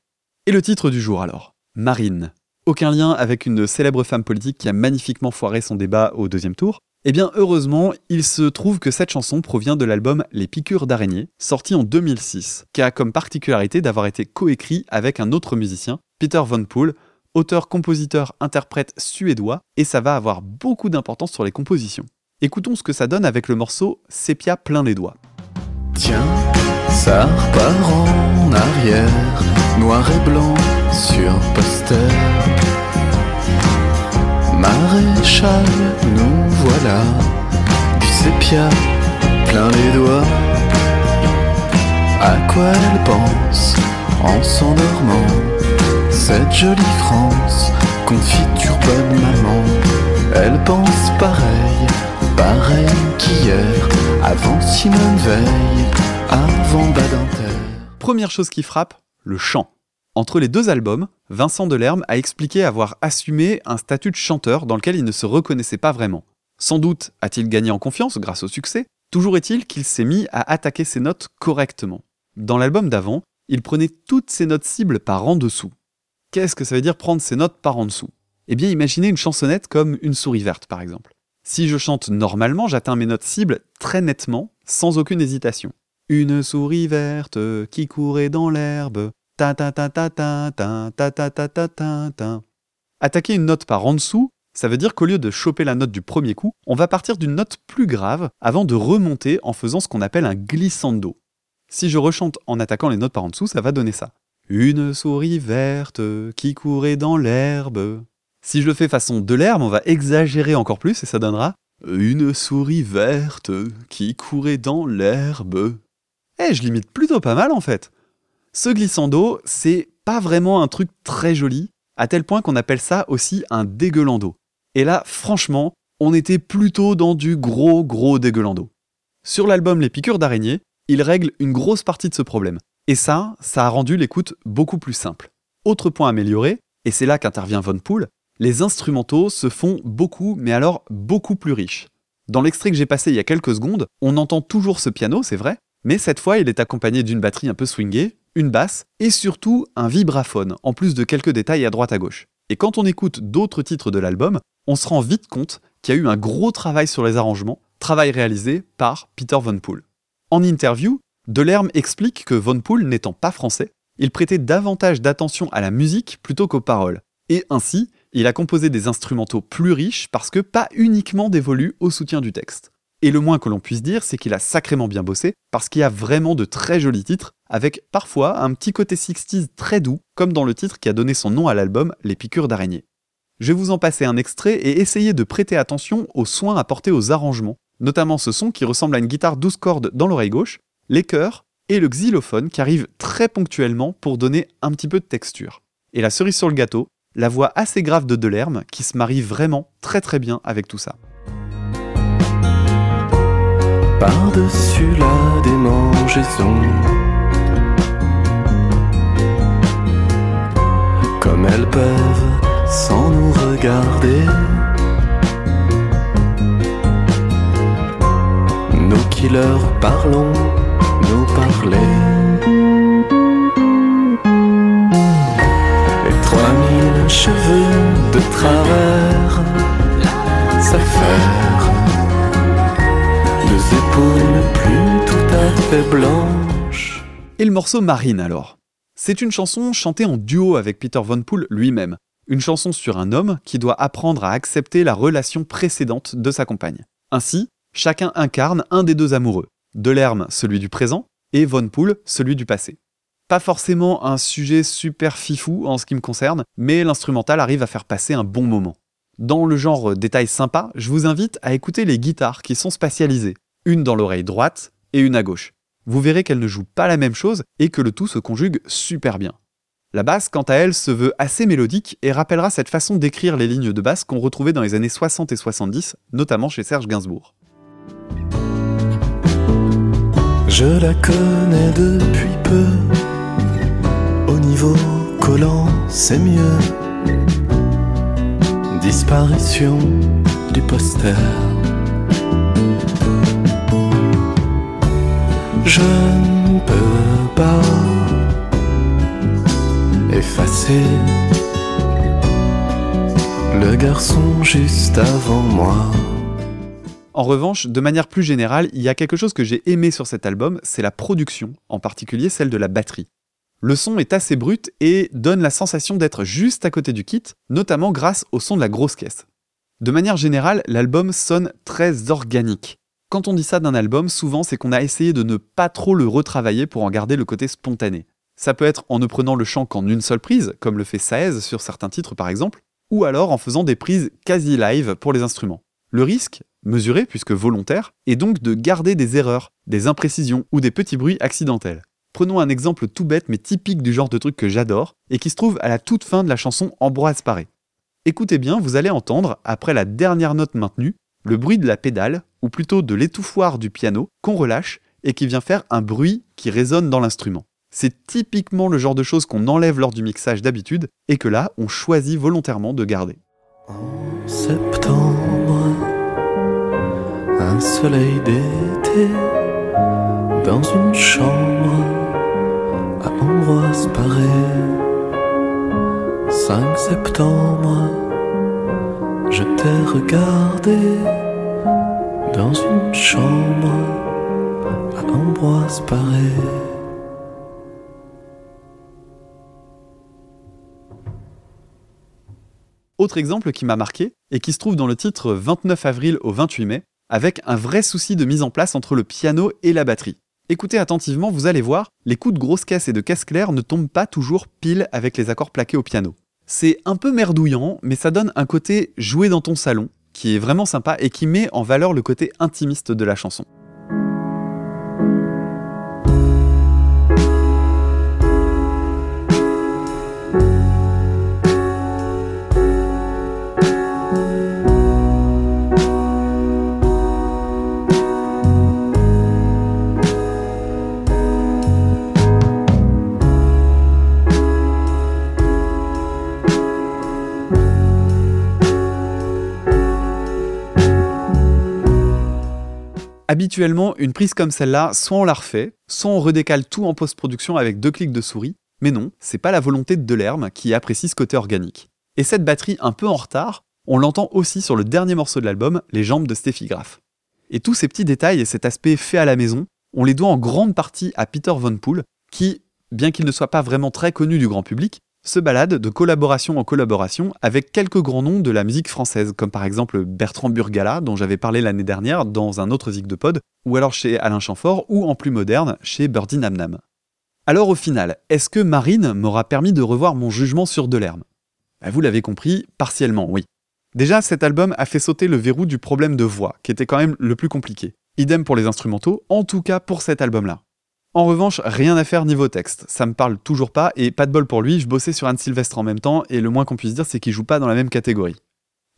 Et le titre du jour alors? Marine. Aucun lien avec une célèbre femme politique qui a magnifiquement foiré son débat au deuxième tour. Eh bien, heureusement, il se trouve que cette chanson provient de l'album Les Piqûres d'araignée, sorti en 2006, qui a comme particularité d'avoir été coécrit avec un autre musicien, Peter Von Poel, auteur, compositeur, interprète suédois, et ça va avoir beaucoup d'importance sur les compositions. Écoutons ce que ça donne avec le morceau Sépia plein les doigts. Tiens, ça repart en arrière, noir et blanc sur poster. Maréchal, nous voilà, du sépia plein les doigts. À quoi elle pense en s'endormant? Cette jolie France, confiture bonne maman. Elle pense pareil, pareil qu'hier, avant Simone Veil, avant Badinter. Première chose qui frappe, le chant. Entre les deux albums, Vincent Delerme a expliqué avoir assumé un statut de chanteur dans lequel il ne se reconnaissait pas vraiment. Sans doute a-t-il gagné en confiance grâce au succès, toujours est-il qu'il s'est mis à attaquer ses notes correctement. Dans l'album d'avant, il prenait toutes ses notes cibles par en dessous. Qu'est-ce que ça veut dire prendre ses notes par en dessous Eh bien imaginez une chansonnette comme Une souris verte par exemple. Si je chante normalement, j'atteins mes notes cibles très nettement, sans aucune hésitation. Une souris verte qui courait dans l'herbe. Ta ta ta ta ta ta ta ta ta ta ta ta. Attaquer une note par en dessous, ça veut dire qu'au lieu de choper la note du premier coup, on va partir d'une note plus grave avant de remonter en faisant ce qu'on appelle un glissando. Si je rechante en attaquant les notes par en dessous, ça va donner ça. Une souris verte qui courait dans l'herbe. Si je le fais façon de l'herbe, on va exagérer encore plus et ça donnera une souris verte qui courait dans l'herbe. Eh, je limite plutôt pas mal en fait. Ce glissando, c'est pas vraiment un truc très joli, à tel point qu'on appelle ça aussi un dégueulando. Et là, franchement, on était plutôt dans du gros gros dégueulando. Sur l'album Les piqûres d'araignée, il règle une grosse partie de ce problème. Et ça, ça a rendu l'écoute beaucoup plus simple. Autre point amélioré, et c'est là qu'intervient Von Pool, les instrumentaux se font beaucoup, mais alors beaucoup plus riches. Dans l'extrait que j'ai passé il y a quelques secondes, on entend toujours ce piano, c'est vrai, mais cette fois il est accompagné d'une batterie un peu swingée, une basse et surtout un vibraphone, en plus de quelques détails à droite à gauche. Et quand on écoute d'autres titres de l'album, on se rend vite compte qu'il y a eu un gros travail sur les arrangements, travail réalisé par Peter Von Pool. En interview, Delerme explique que Von Pool n'étant pas français, il prêtait davantage d'attention à la musique plutôt qu'aux paroles. Et ainsi, il a composé des instrumentaux plus riches parce que pas uniquement dévolus au soutien du texte. Et le moins que l'on puisse dire, c'est qu'il a sacrément bien bossé parce qu'il y a vraiment de très jolis titres, avec parfois un petit côté 60s très doux, comme dans le titre qui a donné son nom à l'album Les piqûres d'araignée. Je vais vous en passer un extrait et essayer de prêter attention aux soins apportés aux arrangements, notamment ce son qui ressemble à une guitare 12 cordes dans l'oreille gauche, les chœurs et le xylophone qui arrive très ponctuellement pour donner un petit peu de texture. Et la cerise sur le gâteau, la voix assez grave de Delerme qui se marie vraiment très très bien avec tout ça. Par-dessus la démangeaison Comme elles peuvent sans nous regarder Nous qui leur parlons, nous parler Et cheveux de travers plus tout à fait blanches Et le morceau Marine alors C'est une chanson chantée en duo avec Peter Von Pool lui-même. Une chanson sur un homme qui doit apprendre à accepter la relation précédente de sa compagne. Ainsi, chacun incarne un des deux amoureux. Delerme, celui du présent, et Von Pool, celui du passé. Pas forcément un sujet super fifou en ce qui me concerne, mais l'instrumental arrive à faire passer un bon moment. Dans le genre détail sympa, je vous invite à écouter les guitares qui sont spatialisées, une dans l'oreille droite et une à gauche. Vous verrez qu'elles ne jouent pas la même chose et que le tout se conjugue super bien. La basse, quant à elle, se veut assez mélodique et rappellera cette façon d'écrire les lignes de basse qu'on retrouvait dans les années 60 et 70, notamment chez Serge Gainsbourg. Je la connais depuis peu. Au niveau collant, c'est mieux. Disparition du poster. Je ne peux pas effacer le garçon juste avant moi. En revanche, de manière plus générale, il y a quelque chose que j'ai aimé sur cet album, c'est la production, en particulier celle de la batterie. Le son est assez brut et donne la sensation d'être juste à côté du kit, notamment grâce au son de la grosse caisse. De manière générale, l'album sonne très organique. Quand on dit ça d'un album, souvent c'est qu'on a essayé de ne pas trop le retravailler pour en garder le côté spontané. Ça peut être en ne prenant le chant qu'en une seule prise, comme le fait Saez sur certains titres par exemple, ou alors en faisant des prises quasi live pour les instruments. Le risque, mesuré puisque volontaire, est donc de garder des erreurs, des imprécisions ou des petits bruits accidentels. Prenons un exemple tout bête mais typique du genre de truc que j'adore et qui se trouve à la toute fin de la chanson Ambroise Paré. Écoutez bien, vous allez entendre, après la dernière note maintenue, le bruit de la pédale, ou plutôt de l'étouffoir du piano, qu'on relâche et qui vient faire un bruit qui résonne dans l'instrument. C'est typiquement le genre de choses qu'on enlève lors du mixage d'habitude et que là, on choisit volontairement de garder. Un soleil d'été, dans une chambre à Ambroise Paré. 5 septembre, je t'ai regardé dans une chambre à Ambroise Paré. Autre exemple qui m'a marqué et qui se trouve dans le titre 29 avril au 28 mai, avec un vrai souci de mise en place entre le piano et la batterie. Écoutez attentivement, vous allez voir, les coups de grosse caisse et de caisse claire ne tombent pas toujours pile avec les accords plaqués au piano. C'est un peu merdouillant, mais ça donne un côté joué dans ton salon, qui est vraiment sympa et qui met en valeur le côté intimiste de la chanson. Habituellement, une prise comme celle-là, soit on la refait, soit on redécale tout en post-production avec deux clics de souris, mais non, c'est pas la volonté de Delerme qui apprécie ce côté organique. Et cette batterie un peu en retard, on l'entend aussi sur le dernier morceau de l'album, Les jambes de Steffi Graf. Et tous ces petits détails et cet aspect fait à la maison, on les doit en grande partie à Peter Von Poel, qui, bien qu'il ne soit pas vraiment très connu du grand public, se balade de collaboration en collaboration avec quelques grands noms de la musique française, comme par exemple Bertrand Burgala, dont j'avais parlé l'année dernière dans un autre Zig de Pod, ou alors chez Alain Chamfort, ou en plus moderne, chez Birdie Nam. Alors au final, est-ce que Marine m'aura permis de revoir mon jugement sur Delerme? Bah, Vous l'avez compris, partiellement, oui. Déjà, cet album a fait sauter le verrou du problème de voix, qui était quand même le plus compliqué. Idem pour les instrumentaux, en tout cas pour cet album-là. En revanche, rien à faire niveau texte, ça me parle toujours pas, et pas de bol pour lui, je bossais sur Anne Sylvestre en même temps, et le moins qu'on puisse dire c'est qu'il joue pas dans la même catégorie.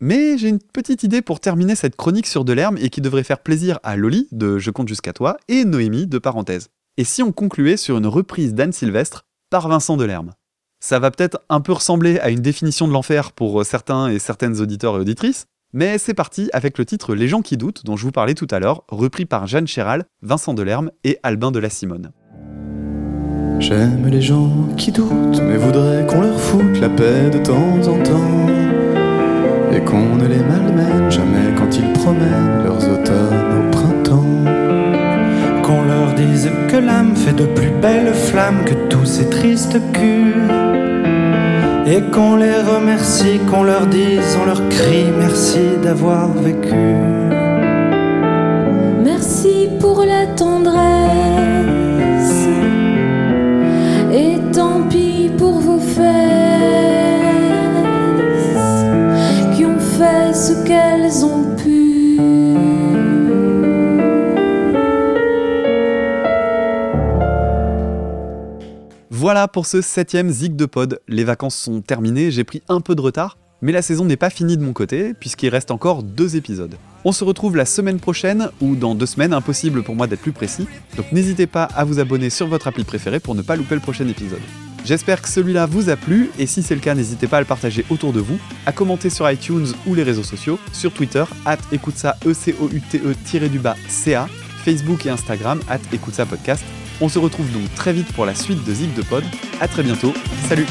Mais j'ai une petite idée pour terminer cette chronique sur Delerme et qui devrait faire plaisir à Loli de Je compte jusqu'à toi et Noémie de Parenthèse. Et si on concluait sur une reprise d'Anne Sylvestre par Vincent Delerme? Ça va peut-être un peu ressembler à une définition de l'enfer pour certains et certaines auditeurs et auditrices, mais c'est parti avec le titre Les gens qui doutent dont je vous parlais tout à l'heure, repris par Jeanne Chéral, Vincent Delerme et Albin de la Simone. J'aime les gens qui doutent, mais voudraient qu'on leur foute la paix de temps en temps. Et qu'on ne les malmène jamais quand ils promènent leurs automnes au printemps. Qu'on leur dise que l'âme fait de plus belles flammes que tous ces tristes culs. Et qu'on les remercie, qu'on leur dise, on leur crie merci d'avoir vécu. Merci pour la tendresse. Voilà pour ce septième Zig de Pod. Les vacances sont terminées, j'ai pris un peu de retard, mais la saison n'est pas finie de mon côté, puisqu'il reste encore deux épisodes. On se retrouve la semaine prochaine, ou dans deux semaines, impossible pour moi d'être plus précis, donc n'hésitez pas à vous abonner sur votre appli préférée pour ne pas louper le prochain épisode. J'espère que celui-là vous a plu, et si c'est le cas, n'hésitez pas à le partager autour de vous, à commenter sur iTunes ou les réseaux sociaux, sur Twitter, at écoute ça, e c o u t e du bas Facebook et Instagram, at écoute ça podcast. On se retrouve donc très vite pour la suite de Zig de Pod. À très bientôt. Salut